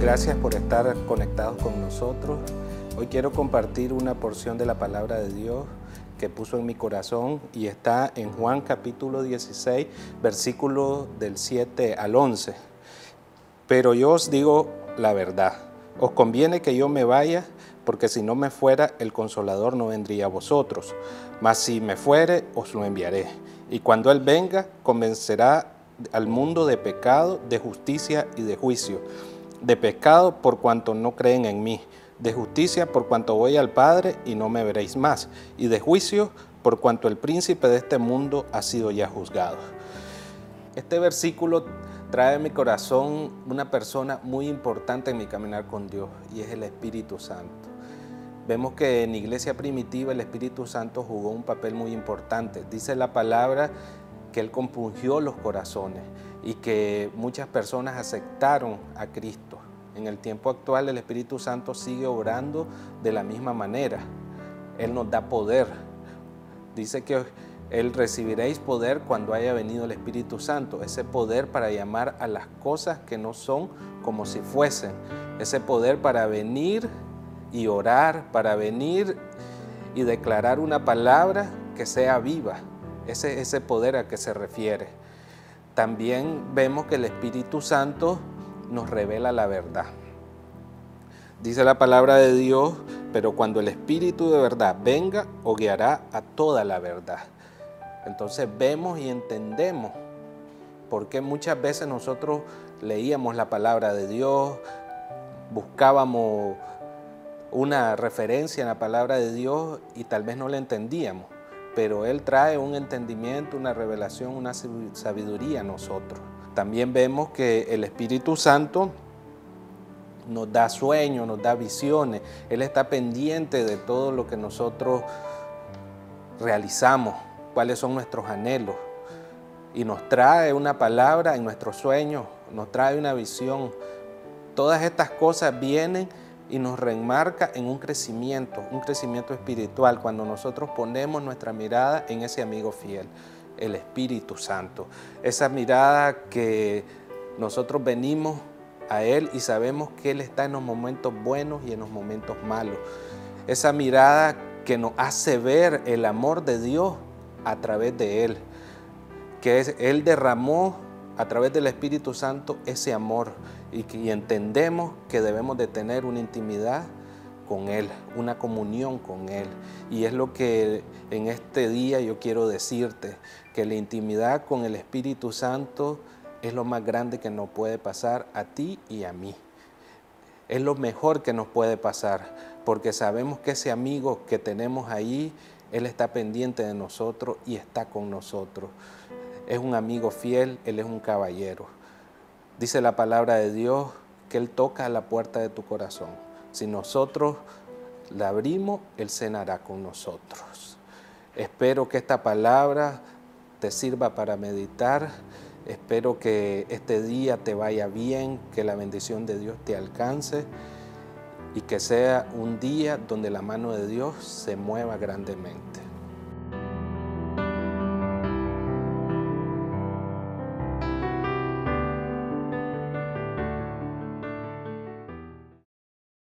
gracias por estar conectados con nosotros. Hoy quiero compartir una porción de la palabra de Dios que puso en mi corazón y está en Juan capítulo 16, versículo del 7 al 11. Pero yo os digo la verdad, os conviene que yo me vaya, porque si no me fuera, el consolador no vendría a vosotros, mas si me fuere, os lo enviaré. Y cuando Él venga, convencerá al mundo de pecado, de justicia y de juicio. De pecado por cuanto no creen en mí, de justicia por cuanto voy al Padre y no me veréis más, y de juicio por cuanto el príncipe de este mundo ha sido ya juzgado. Este versículo trae a mi corazón una persona muy importante en mi caminar con Dios y es el Espíritu Santo. Vemos que en iglesia primitiva el Espíritu Santo jugó un papel muy importante. Dice la palabra que Él compungió los corazones y que muchas personas aceptaron a Cristo. En el tiempo actual el Espíritu Santo sigue obrando de la misma manera. Él nos da poder. Dice que Él recibiréis poder cuando haya venido el Espíritu Santo. Ese poder para llamar a las cosas que no son como si fuesen. Ese poder para venir y orar, para venir y declarar una palabra que sea viva ese, ese poder a que se refiere. También vemos que el Espíritu Santo nos revela la verdad. Dice la palabra de Dios, pero cuando el Espíritu de verdad venga, os guiará a toda la verdad. Entonces vemos y entendemos por qué muchas veces nosotros leíamos la palabra de Dios, buscábamos una referencia en la palabra de Dios y tal vez no la entendíamos pero Él trae un entendimiento, una revelación, una sabiduría a nosotros. También vemos que el Espíritu Santo nos da sueños, nos da visiones. Él está pendiente de todo lo que nosotros realizamos, cuáles son nuestros anhelos. Y nos trae una palabra en nuestros sueños, nos trae una visión. Todas estas cosas vienen y nos remarca en un crecimiento, un crecimiento espiritual, cuando nosotros ponemos nuestra mirada en ese amigo fiel, el Espíritu Santo. Esa mirada que nosotros venimos a Él y sabemos que Él está en los momentos buenos y en los momentos malos. Esa mirada que nos hace ver el amor de Dios a través de Él, que Él derramó a través del Espíritu Santo ese amor y, entendemos que debemos de tener una intimidad con Él, una comunión con Él. Y es lo que en este día yo quiero decirte, que la intimidad con el Espíritu Santo es lo más grande que nos puede pasar a ti y a mí. Es lo mejor que nos puede pasar, porque sabemos que ese amigo que tenemos ahí, Él está pendiente de nosotros y está con nosotros. Es un amigo fiel, Él es un caballero. Dice la palabra de Dios que Él toca la puerta de tu corazón. Si nosotros la abrimos, Él cenará con nosotros. Espero que esta palabra te sirva para meditar. Espero que este día te vaya bien, que la bendición de Dios te alcance y que sea un día donde la mano de Dios se mueva grandemente.